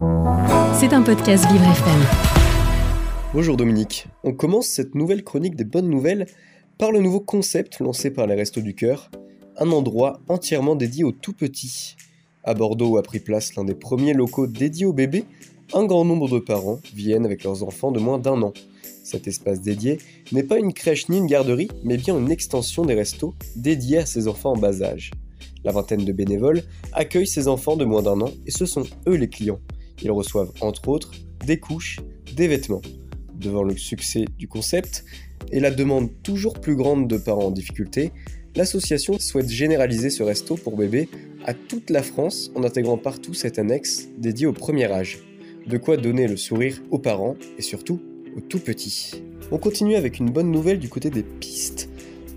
C'est un podcast Vivre FM. Bonjour Dominique. On commence cette nouvelle chronique des bonnes nouvelles par le nouveau concept lancé par les Restos du Cœur, un endroit entièrement dédié aux tout petits. À Bordeaux a pris place l'un des premiers locaux dédiés aux bébés. Un grand nombre de parents viennent avec leurs enfants de moins d'un an. Cet espace dédié n'est pas une crèche ni une garderie, mais bien une extension des restos dédiés à ces enfants en bas âge. La vingtaine de bénévoles accueillent ces enfants de moins d'un an et ce sont eux les clients. Ils reçoivent entre autres des couches, des vêtements. Devant le succès du concept et la demande toujours plus grande de parents en difficulté, l'association souhaite généraliser ce resto pour bébés à toute la France en intégrant partout cette annexe dédiée au premier âge. De quoi donner le sourire aux parents et surtout aux tout petits. On continue avec une bonne nouvelle du côté des pistes.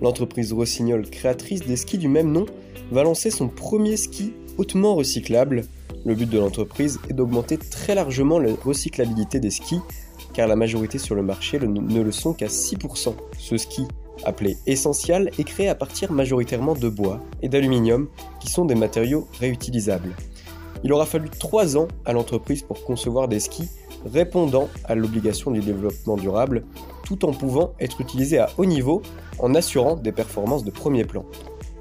L'entreprise Rossignol, créatrice des skis du même nom, va lancer son premier ski hautement recyclable. Le but de l'entreprise est d'augmenter très largement la recyclabilité des skis, car la majorité sur le marché ne le sont qu'à 6%. Ce ski, appelé Essential, est créé à partir majoritairement de bois et d'aluminium, qui sont des matériaux réutilisables. Il aura fallu 3 ans à l'entreprise pour concevoir des skis répondant à l'obligation du développement durable, tout en pouvant être utilisés à haut niveau en assurant des performances de premier plan.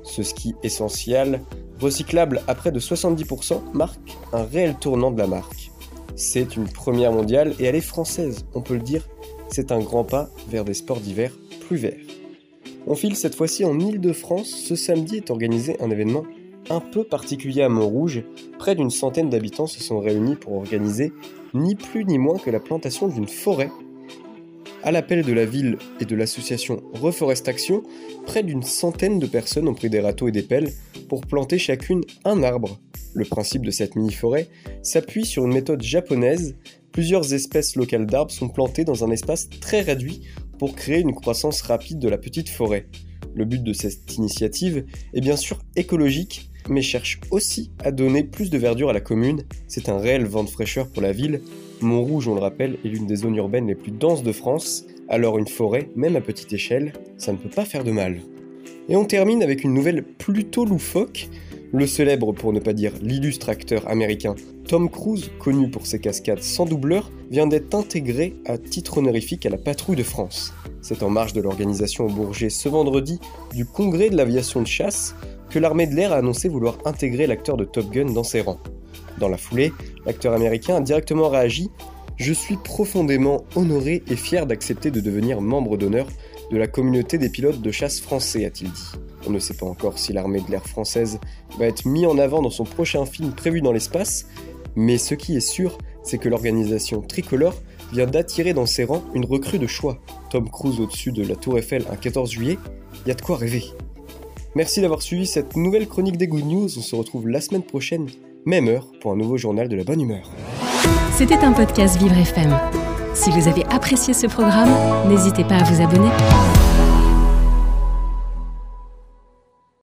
Ce ski essentiel, recyclable à près de 70%, marque un réel tournant de la marque. C'est une première mondiale et elle est française, on peut le dire, c'est un grand pas vers des sports d'hiver plus verts. On file cette fois-ci en Ile-de-France, ce samedi est organisé un événement un peu particulier à Montrouge, près d'une centaine d'habitants se sont réunis pour organiser ni plus ni moins que la plantation d'une forêt à l'appel de la ville et de l'association Reforest Action, près d'une centaine de personnes ont pris des râteaux et des pelles pour planter chacune un arbre. Le principe de cette mini-forêt s'appuie sur une méthode japonaise. Plusieurs espèces locales d'arbres sont plantées dans un espace très réduit pour créer une croissance rapide de la petite forêt. Le but de cette initiative est bien sûr écologique, mais cherche aussi à donner plus de verdure à la commune. C'est un réel vent de fraîcheur pour la ville Montrouge, on le rappelle, est l'une des zones urbaines les plus denses de France, alors une forêt, même à petite échelle, ça ne peut pas faire de mal. Et on termine avec une nouvelle plutôt loufoque. Le célèbre, pour ne pas dire l'illustre acteur américain Tom Cruise, connu pour ses cascades sans doubleur, vient d'être intégré à titre honorifique à la Patrouille de France. C'est en marge de l'organisation au Bourget ce vendredi du congrès de l'aviation de chasse que l'armée de l'air a annoncé vouloir intégrer l'acteur de Top Gun dans ses rangs. Dans la foulée, l'acteur américain a directement réagi Je suis profondément honoré et fier d'accepter de devenir membre d'honneur de la communauté des pilotes de chasse français, a-t-il dit. On ne sait pas encore si l'armée de l'air française va être mise en avant dans son prochain film prévu dans l'espace, mais ce qui est sûr, c'est que l'organisation Tricolore vient d'attirer dans ses rangs une recrue de choix. Tom Cruise au-dessus de la Tour Eiffel un 14 juillet, il y a de quoi rêver. Merci d'avoir suivi cette nouvelle chronique des Good News, on se retrouve la semaine prochaine même heure pour un nouveau journal de la bonne humeur. C'était un podcast Vivre FM. Si vous avez apprécié ce programme, n'hésitez pas à vous abonner.